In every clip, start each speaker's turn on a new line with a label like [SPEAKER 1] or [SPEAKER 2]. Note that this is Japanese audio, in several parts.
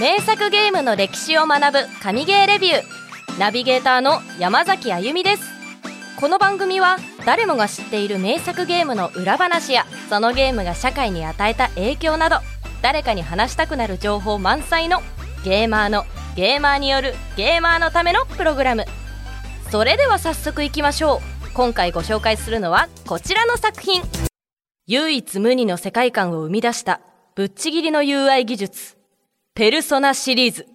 [SPEAKER 1] 名作ゲームの歴史を学ぶ神ゲーレビュー。ナビゲーターの山崎あゆみです。この番組は誰もが知っている名作ゲームの裏話やそのゲームが社会に与えた影響など誰かに話したくなる情報満載のゲーマーのゲーマーによるゲーマーのためのプログラム。それでは早速いきましょう。今回ご紹介するのはこちらの作品。唯一無二の世界観を生み出したぶっちぎりの UI 技術。ペルソナシリーズ。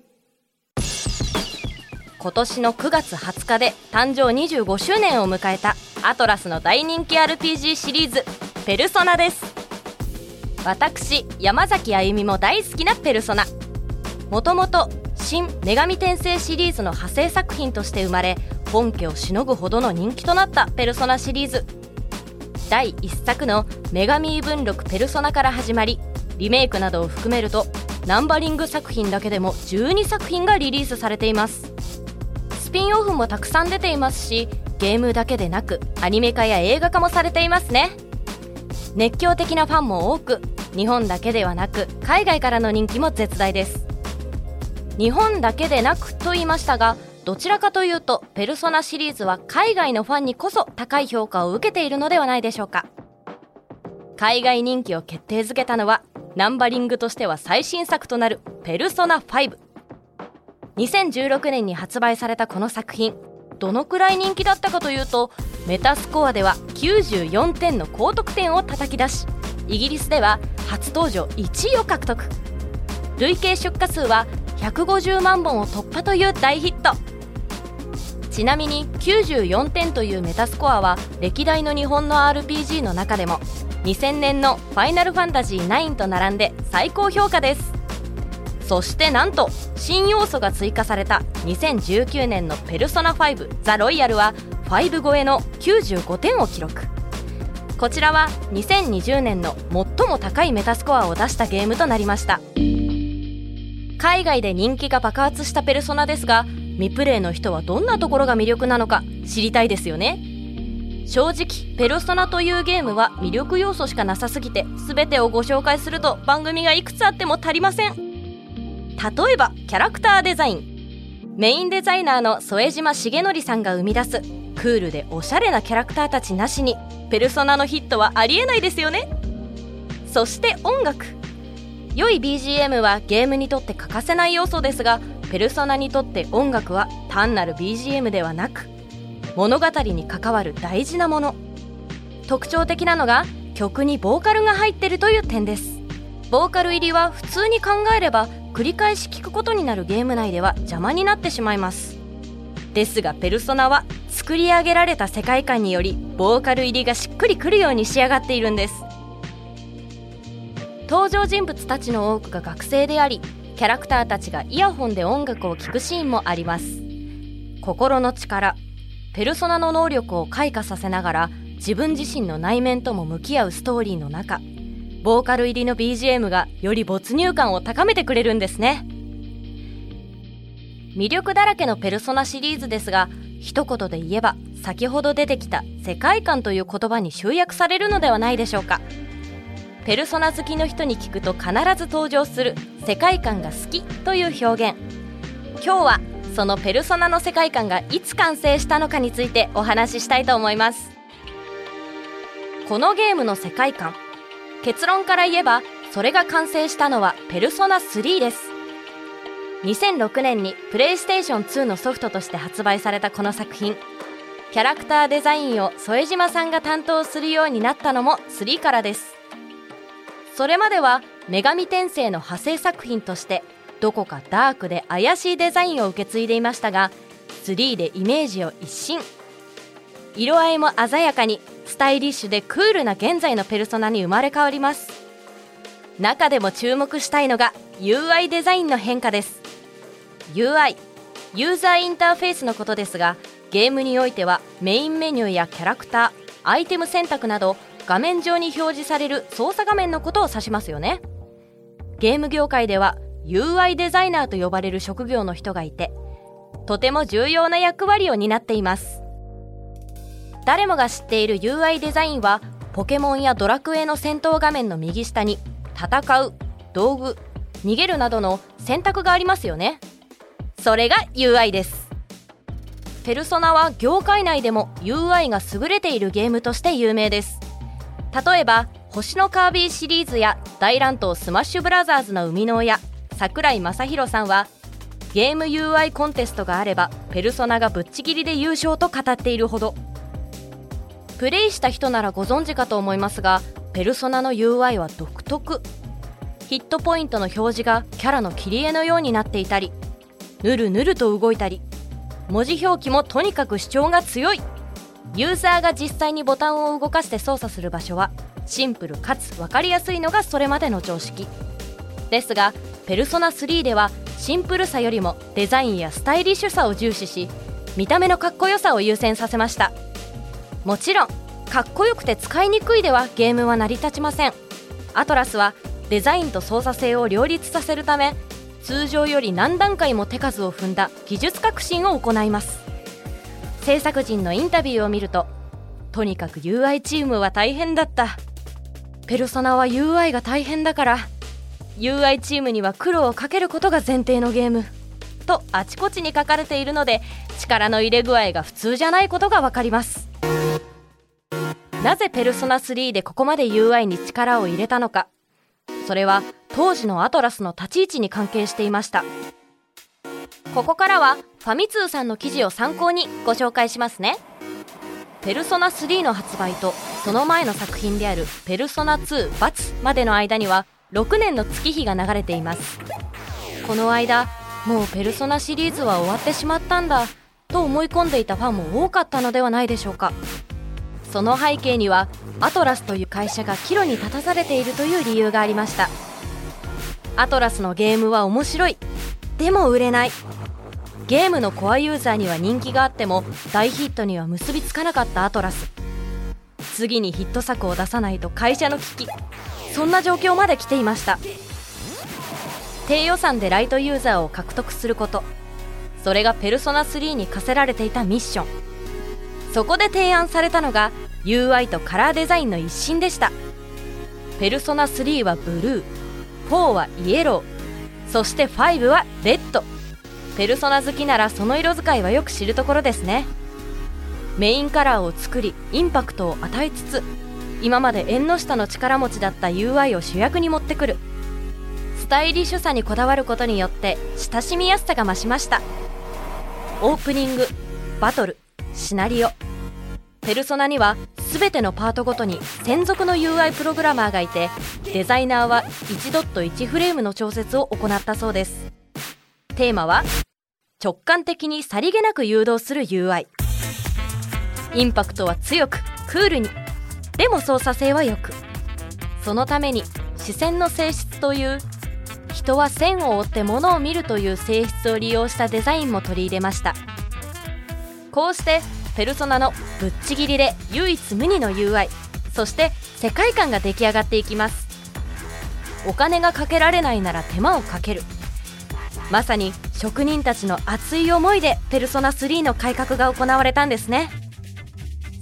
[SPEAKER 1] 今年の9月20日で誕生25周年を迎えたアトラスの大人気 RPG シリーズペルソナです。私山崎あゆみも大好きなペルソナ。もともと新女神転生シリーズの派生作品として生まれ本家をしのぐほどの人気となったペルソナシリーズ。第1作の女神文録ペルソナから始まりリメイクなどを含めるとナンバリング作品だけでも12作品がリリースされています。スピンオフもたくさん出ていますしゲームだけでなくアニメ化や映画化もされていますね。熱狂的なファンも多く日本だけではなく海外からの人気も絶大です。日本だけでなくと言いましたがどちらかというとペルソナシリーズは海外のファンにこそ高い評価を受けているのではないでしょうか。海外人気を決定づけたのはナンバリングとしては最新作となる「ペルソナ5」2016年に発売されたこの作品どのくらい人気だったかというとメタスコアでは94点の高得点を叩き出しイギリスでは初登場1位を獲得。累計出荷数は150万本を突破という大ヒット。ちなみに94点というメタスコアは歴代の日本の RPG の中でも2000年の「ファイナルファンタジー9」と並んで最高評価です。そしてなんと新要素が追加された2019年の「ペルソナ5ザ・ロイヤル」は5超えの95点を記録。こちらは2020年の最も高いメタスコアを出したゲームとなりました。海外で人気が爆発したペルソナですが未プレイの人はどんなところが魅力なのか知りたいですよね。正直ペルソナというゲームは魅力要素しかなさすぎて全てをご紹介すると番組がいくつあっても足りません。例えばキャラクターデザイン。メインデザイナーの副島重則さんが生み出すクールでおしゃれなキャラクターたちなしにペルソナのヒットはありえないですよね。そして音楽。良い BGM はゲームにとって欠かせない要素ですがペルソナにとって音楽は単なる BGM ではなく物語に関わる大事なもの。特徴的なのが曲にボーカルが入ってるという点です。ボーカル入りは普通に考えれば繰り返し聴くことになるゲーム内では邪魔になってしまいます。ですがペルソナは作り上げられた世界観によりボーカル入りがしっくりくるように仕上がっているんです。登場人物たちの多くが学生でありキャラクターたちがイヤホンで音楽を聴くシーンもあります。心の力ペルソナの能力を開花させながら自分自身の内面とも向き合うストーリーの中ボーカル入りの BGM がより没入感を高めてくれるんですね。魅力だらけのペルソナシリーズですが一言で言えば先ほど出てきた世界観という言葉に集約されるのではないでしょうか。ペルソナ好きの人に聞くと必ず登場する世界観が好きという表現。今日はそのペルソナの世界観がいつ完成したのかについてお話ししたいと思います。このゲームの世界観結論から言えばそれが完成したのはペルソナ3です。2006年にプレイステーション2のソフトとして発売されたこの作品。キャラクターデザインを副島さんが担当するようになったのも3からです。それまでは女神転生の派生作品としてどこかダークで怪しいデザインを受け継いでいましたが3でイメージを一新。色合いも鮮やかにスタイリッシュでクールな現在のペルソナに生まれ変わります。中でも注目したいのが UI デザインの変化です。UI ユーザーインターフェースのことですがゲームにおいてはメインメニューやキャラクターアイテム選択など画面上に表示される操作画面のことを指しますよね。ゲーム業界では UI デザイナーと呼ばれる職業の人がいてとても重要な役割を担っています。誰もが知っている UI デザインはポケモンやドラクエの戦闘画面の右下に戦う道具逃げるなどの選択がありますよね。それが UI です。ペルソナは業界内でも UI が優れているゲームとして有名です。例えば星のカービィシリーズや大乱闘スマッシュブラザーズの生みの親桜井政博さんはゲーム UI コンテストがあればペルソナがぶっちぎりで優勝と語っているほど。プレイした人ならご存知かと思いますがペルソナの UI は独特。ヒットポイントの表示がキャラの切り絵のようになっていたりぬるぬると動いたり文字表記もとにかく主張が強い。ユーザーが実際にボタンを動かして操作する場所はシンプルかつ分かりやすいのがそれまでの常識。ですがペルソナ3ではシンプルさよりもデザインやスタイリッシュさを重視し見た目のかっこよさを優先させました。もちろんかっこよくて使いにくいではゲームは成り立ちません。アトラスはデザインと操作性を両立させるため通常より何段階も手数を踏んだ技術革新を行います。制作陣のインタビューを見るととにかく UI チームは大変だった。ペルソナは UI が大変だから UI チームには苦労をかけることが前提のゲーム。とあちこちに書かれているので力の入れ具合が普通じゃないことが分かります。なぜペルソナ3でここまで UI に力を入れたのか。それは当時のアトラスの立ち位置に関係していました。ここからはファミ通さんの記事を参考にご紹介しますね。ペルソナ3の発売とその前の作品であるペルソナ2バツまでの間には6年の月日が流れています。この間もうペルソナシリーズは終わってしまったんだと思い込んでいたファンも多かったのではないでしょうか。その背景にはアトラスという会社が岐路に立たされているという理由がありました。アトラスのゲームは面白い。でも売れない。ゲームのコアユーザーには人気があっても大ヒットには結びつかなかったアトラス。次にヒット作を出さないと会社の危機。そんな状況まで来ていました。低予算でライトユーザーを獲得すること。それがペルソナ3に課せられていたミッション。そこで提案されたのが UI とカラーデザインの一新でした。ペルソナ3はブルー。4はイエロー。そして5はレッド。ペルソナ好きならその色使いはよく知るところですね。メインカラーを作りインパクトを与えつつ今まで縁の下の力持ちだった UI を主役に持ってくる。スタイリッシュさにこだわることによって親しみやすさが増しました。オープニングバトルシナリオ。ペルソナには全てのパートごとに専属の UI プログラマーがいてデザイナーは1ドット1フレームの調節を行ったそうです。テーマは直感的にさりげなく誘導する UI インパクトは強くクールに。でも操作性は良く。そのために視線の性質という人は線を追って物を見るという性質を利用したデザインも取り入れました。こうしてペルソナのぶっちぎりで唯一無二の UI そして世界観が出来上がっていきます。お金がかけられないなら手間をかける。まさに職人たちの熱い思いでペルソナ3の改革が行われたんですね。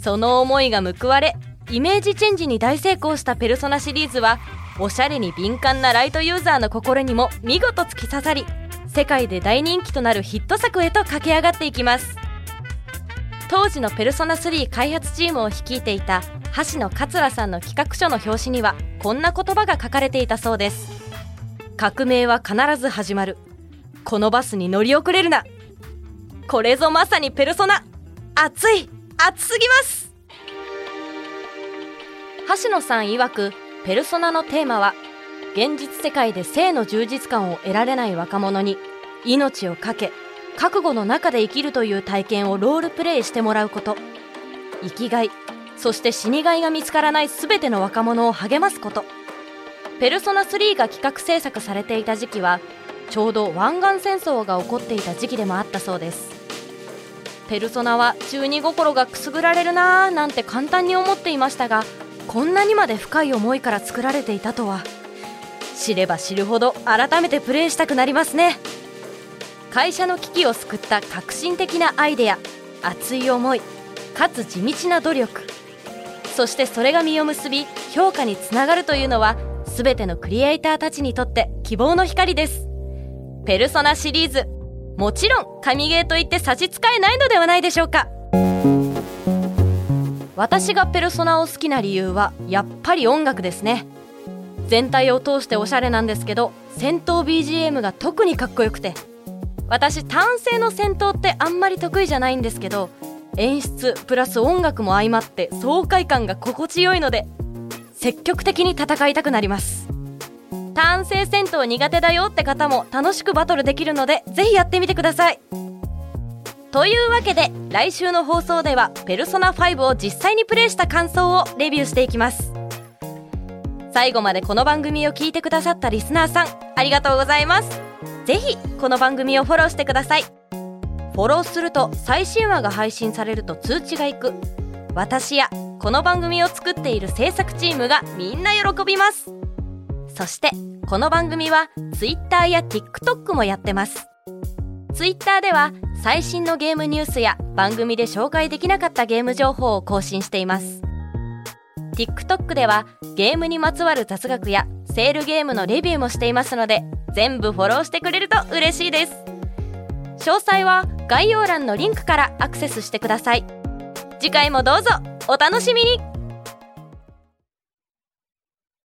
[SPEAKER 1] その思いが報われイメージチェンジに大成功したペルソナシリーズはおしゃれに敏感なライトユーザーの心にも見事突き刺さり世界で大人気となるヒット作へと駆け上がっていきます。当時のペルソナ3開発チームを率いていた橋野桂さんの企画書の表紙にはこんな言葉が書かれていたそうです。革命は必ず始まる。このバスに乗り遅れるな。これぞまさにペルソナ。熱い。熱すぎます。橋野さん曰くペルソナのテーマは現実世界で性の充実感を得られない若者に命を懸け覚悟の中で生きるという体験をロールプレイしてもらうこと。生きがいそして死にがいが見つからない全ての若者を励ますこと。ペルソナ3が企画制作されていた時期はちょうど湾岸戦争が起こっていた時期でもあったそうです。ペルソナは中二心がくすぐられるなーなんて簡単に思っていましたがこんなにまで深い思いから作られていたとは。知れば知るほど改めてプレイしたくなりますね。会社の危機を救った革新的なアイデア。熱い思いかつ地道な努力。そしてそれが実を結び評価につながるというのは全てのクリエイターたちにとって希望の光です。ペルソナシリーズ。もちろん神ゲーといって差し支えないのではないでしょうか。私がペルソナを好きな理由はやっぱり音楽ですね。全体を通しておしゃれなんですけど戦闘 BGM が特にかっこよくて。私単性の戦闘ってあんまり得意じゃないんですけど演出プラス音楽も相まって爽快感が心地よいので積極的に戦いたくなります。単性戦闘苦手だよって方も楽しくバトルできるのでぜひやってみてください。というわけで来週の放送では「ペルソナ5」を実際にプレイした感想をレビューしていきます。最後までこの番組を聞いてくださったリスナーさんありがとうございます。ぜひこの番組をフォローしてください。フォローすると最新話が配信されると通知がいく。私やこの番組を作っている制作チームがみんな喜びます。そしてこの番組は Twitter や TikTok もやってます。Twitter では最新のゲームニュースや番組で紹介できなかったゲーム情報を更新しています。TikTok ではゲームにまつわる雑学やセールゲームのレビューもしていますので全部フォローしてくれると嬉しいです。詳細は概要欄のリンクからアクセスしてください。次回もどうぞお楽しみに。